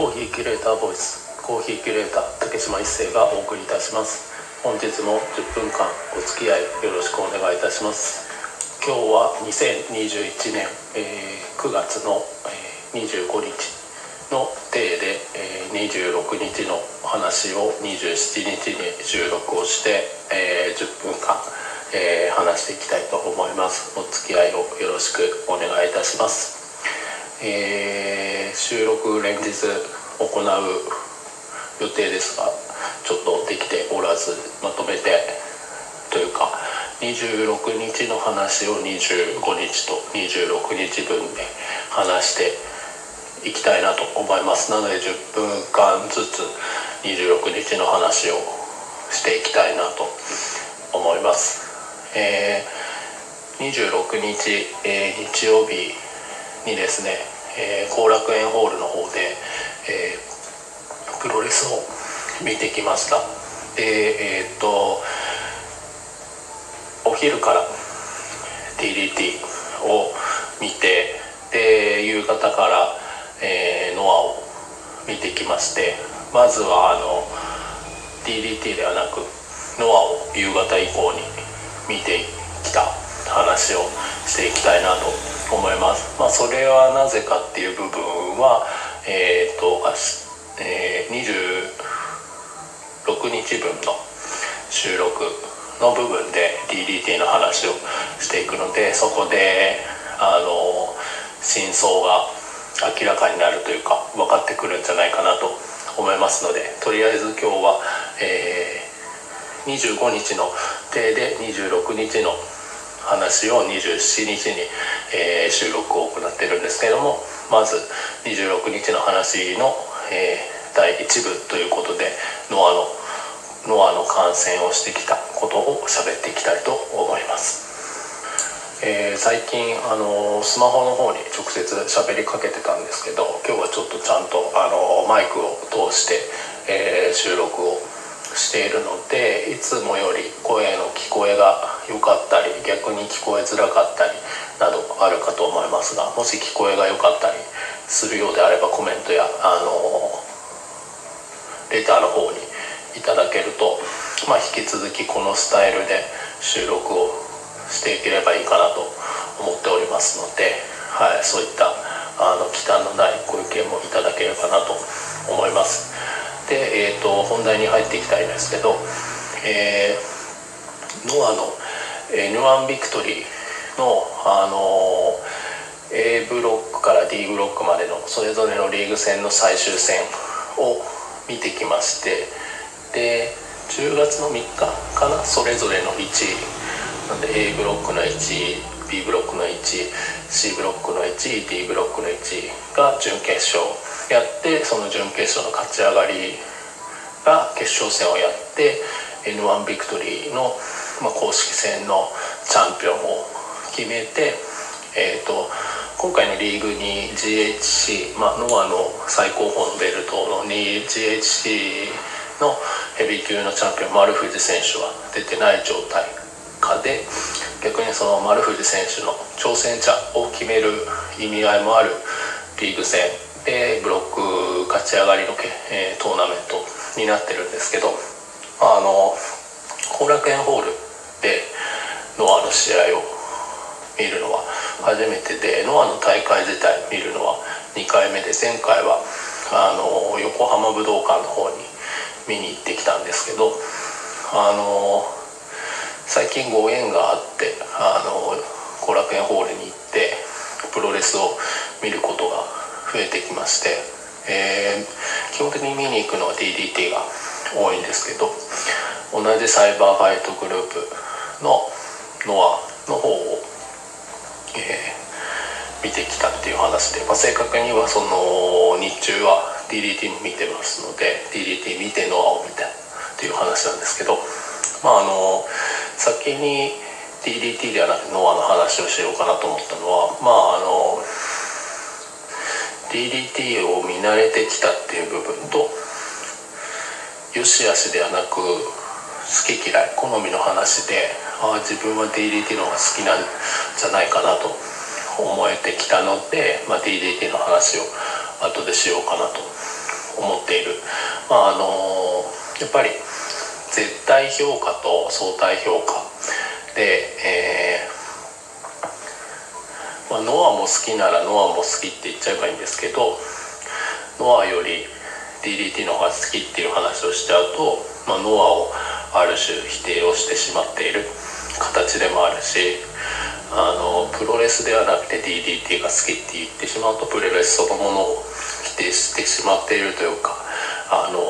コーヒーキュレーターボイスコーヒーキュレーター竹島一生がお送りいたします。本日も10分間お付き合いよろしくお願いいたします。今日は2021年、えー、9月の、えー、25日の定で、えー、26日の話を27日に収録をして、えー、10分間、えー、話していきたいと思います。お付き合いをよろしくお願いいたします。えー、収録連日行う予定ですがちょっとできておらずまとめてというか26日の話を25日と26日分で話していきたいなと思います。なので10分間ずつ26日の話をしていきたいなと思います、えー、26日、えー、日曜日にですね後、えー、楽園ホールの方で、えー、プロレスを見てきました。でえー、っとお昼から DDT を見てで夕方から、えー、ノアを見てきましてまずはあの DDT ではなくノアを夕方以降に見てきた話をしていきたいなと思います。まあ、それはなぜかっていう部分は、えっ、ー、と、えー、26日分の収録の部分で DDT の話をしていくのでそこであの真相が明らかになるというか分かってくるんじゃないかなと思いますのでとりあえず今日は、えー、25日の手で26日の話を27日に、えー、収録を行ってるんですけれどもまず26日の話の、えー、第1部ということでノアのノアの感染をしてきたことを喋っていきたいと思います。えー、最近あのスマホの方に直接喋りかけてたんですけど今日はちょっとちゃんとあのマイクを通して、えー、収録をしているのでいつもより声の聞こえが良かったり逆に聞こえづらかったりなどあるかと思いますがもし聞こえが良かったりするようであればコメントやあのレターの方にいただけると、まあ、引き続きこのスタイルで収録をしていければいいかなと思っておりますので、はい、そういったあの忌憚のないご意見もいただければなと思います。で、えーと、本題に入っていきたいんですけど、えー、ノアの N1 ビクトリーの、あの A ブロックから D ブロックまでのそれぞれのリーグ戦の最終戦を見てきましてで10月の3日かなそれぞれの1位。なんで A ブロックの1位 B ブロックの1位 C ブロックの1位 D ブロックの1位が準決勝やってその準決勝の勝ち上がりが決勝戦をやって N1 ビクトリーの、まあ、公式戦のチャンピオンを決めて、えーと、今回のリーグに GHC、まあ、ノアの最高峰のベルトの GHC のヘビー級のチャンピオン丸藤選手は出てない状態下で逆にその丸藤選手の挑戦者を決める意味合いもあるリーグ戦でブロック勝ち上がりの、えー、トーナメントになってるんですけどあの後楽園ホールでノアの試合を見るのは初めてでノアの大会自体見るのは2回目で前回はあの横浜武道館の方に見に行ってきたんですけどあの最近ご縁があってあの後楽園ホールに行ってプロレスを見ることが増えてきまして、えー、基本的に見に行くのは DDT が多いんですけど同じサイバーファイトグループのノアの方を、えー、見てきたっていう話で、まあ、正確にはその日中は DDT も見てますので DDT 見てノアを見たっていう話なんですけどまああの先に DDT ではなくノアの話をしようかなと思ったのはまああの DDT を見慣れてきたっていう部分とよしあしではなく好き嫌い好みの話でああ自分は DDT の方が好きなんじゃないかなと思えてきたので、まあ、DDT の話を後でしようかなと思っている、まああのやっぱり絶対評価と相対評価で、えまあ、ノアも好きならノアも好きって言っちゃえばいいんですけどノアより DDT の方が好きっていう話をしちゃうと、まあ、ノアをある種否定をしてしまっている形でもあるしあのプロレスではなくて DDT が好きって言ってしまうとプロレスそのものを否定してしまっているというかあの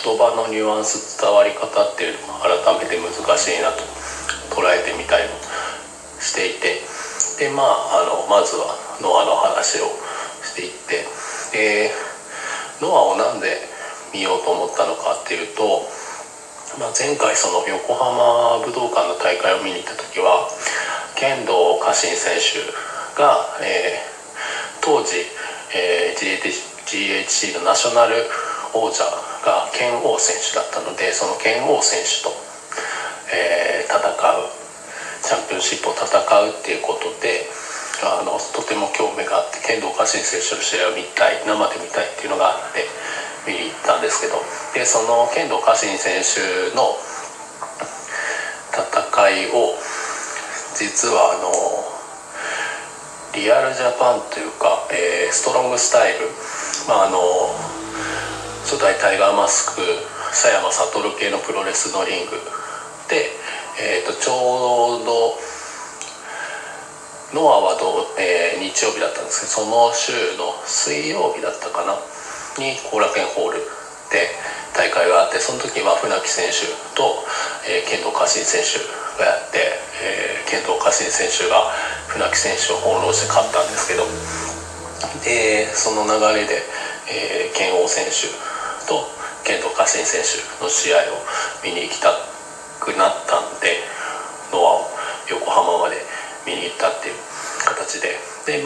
言葉のニュアンス伝わり方っていうのも改めて難しいなと捉えてみたりもしていてでまああのまずはノアの話をしていってでノアをなんで見ようと思ったのかっていうと、まあ、前回その横浜武道館の大会を見に行った時は剣道家臣選手が、えー、当時、えー、GHC のナショナル王者が剣王選手だったのでその剣王選手と、えー、戦うチャンピオンシップを戦うっていうことであのとても興味があって剣道家臣選手の試合を見たい生で見たいっていうのがあって見に行ったんですけど。でその剣道家臣選手の戦いを実はあのリアルジャパンというか、えー、ストロングスタイル、まあ、あの初代タイガーマスク佐山悟系のプロレスのリングで、えーと、ちょうどノアはどう、えー、日曜日だったんですけどその週の水曜日だったかな？に後楽園ホールで大会があってその時は船木選手と、えー、剣道家臣選手がやって、えー、剣道家臣選手が船木選手を翻弄して勝ったんですけどでその流れで、えー、剣王選手と剣道家臣選手の試合を見に行きたくなった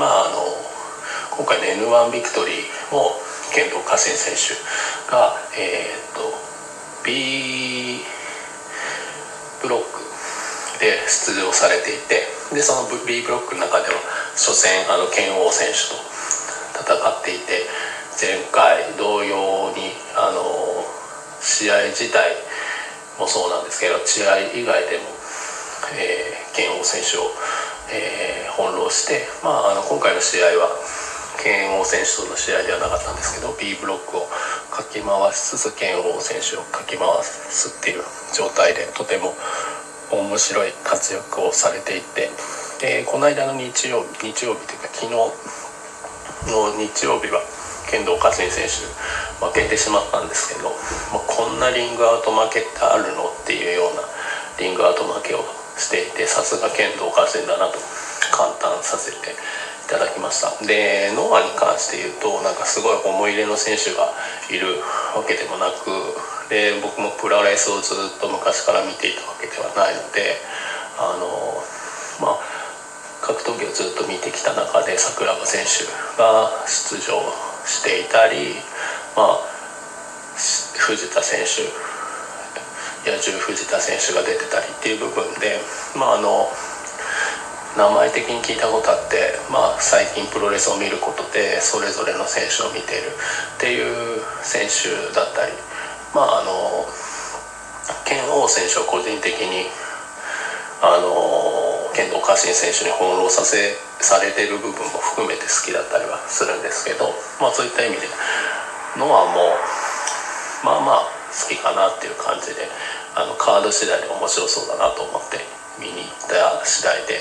まああの今回の n 1ビクトリーも剣道家臣選手が、えー、っと B ブロックで出場されていてでその B ブロックの中では初戦あの剣王選手と戦っていて前回同様にあの試合自体もそうなんですけど試合以外でも、えー、剣王選手を、えー、翻弄して、まあ、あの今回の試合は剣王選手との試合ではなかったんですけど B ブロックをかき回しつつ剣王選手をかき回すっていう状態でとても面白い活躍をされていてでこの間の日曜日日曜日というか昨日の日曜日は剣道家臣選手負けてしまったんですけど、まあ、こんなリングアウト負けってあるのっていうようなリングアウト負けをしていてさすが剣道家臣だなと感嘆させていただきました。でノアに関して言うとなんかすごい思い入れの選手がいるわけでもなくで僕もプロレスをずっと昔から見ていたわけではないのであのまあ格闘技をずっと見てきた中で桜庭選手が出場していたり、まあ、藤田選手野獣藤田選手が出てたりっていう部分で、まあ、あの名前的に聞いたことあって、まあ、最近プロレスを見ることでそれぞれの選手を見ているっていう選手だったりまああの剣王選手は個人的にあの剣道家臣選手に翻弄させされてる部分も含めて好きだったりはするんですけど、まあ、そういった意味でノアもまあまあ好きかなっていう感じであのカード次第で面白そうだなと思って見に行った次第で。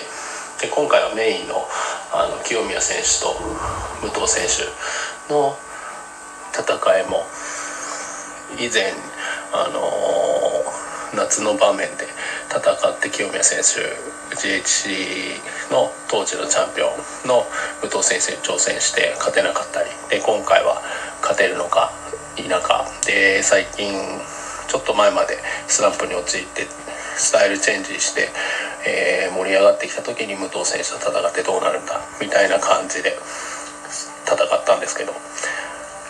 で今回はメインのあの清宮選手と武藤選手の戦いも以前あの夏の場面で戦って清宮選手 GHC の当時のチャンピオンの武藤先生に挑戦して勝てなかったりで今回は勝てるのか田舎。で最近ちょっと前までスランプに陥ってスタイルチェンジして、えー、盛り上がってきた時に武藤選手と戦ってどうなるんだみたいな感じで戦ったんですけど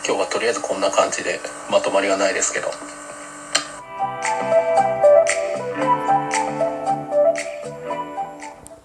今日はとりあえずこんな感じでまとまりがないですけど